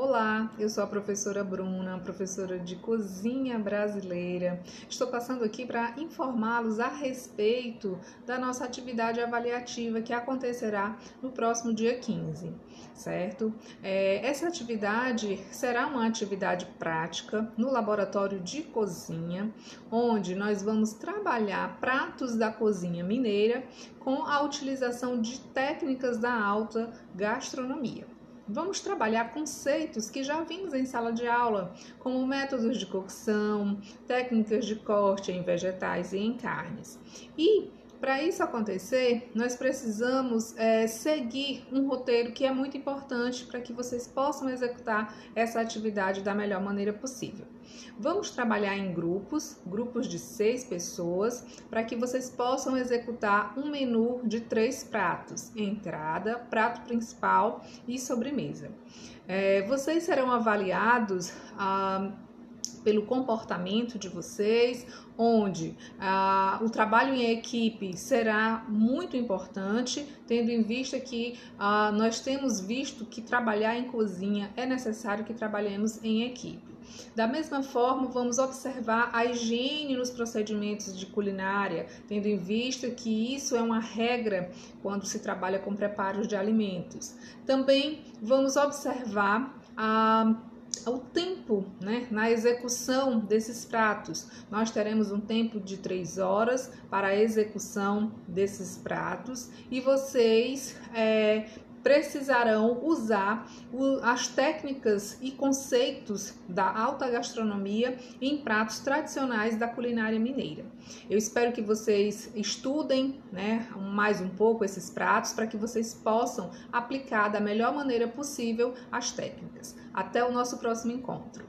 Olá, eu sou a professora Bruna, professora de cozinha brasileira. Estou passando aqui para informá-los a respeito da nossa atividade avaliativa que acontecerá no próximo dia 15, certo? É, essa atividade será uma atividade prática no laboratório de cozinha, onde nós vamos trabalhar pratos da cozinha mineira com a utilização de técnicas da alta gastronomia. Vamos trabalhar conceitos que já vimos em sala de aula, como métodos de cocção, técnicas de corte em vegetais e em carnes. E para isso acontecer, nós precisamos é, seguir um roteiro que é muito importante para que vocês possam executar essa atividade da melhor maneira possível. Vamos trabalhar em grupos, grupos de seis pessoas, para que vocês possam executar um menu de três pratos: entrada, prato principal e sobremesa. É, vocês serão avaliados. Ah, pelo comportamento de vocês, onde ah, o trabalho em equipe será muito importante, tendo em vista que ah, nós temos visto que trabalhar em cozinha é necessário que trabalhemos em equipe. Da mesma forma, vamos observar a higiene nos procedimentos de culinária, tendo em vista que isso é uma regra quando se trabalha com preparos de alimentos. Também vamos observar a o tempo né, na execução desses pratos. Nós teremos um tempo de três horas para a execução desses pratos e vocês é, precisarão usar as técnicas e conceitos da alta gastronomia em pratos tradicionais da culinária mineira. Eu espero que vocês estudem né, mais um pouco esses pratos para que vocês possam aplicar da melhor maneira possível as técnicas. Até o nosso próximo encontro.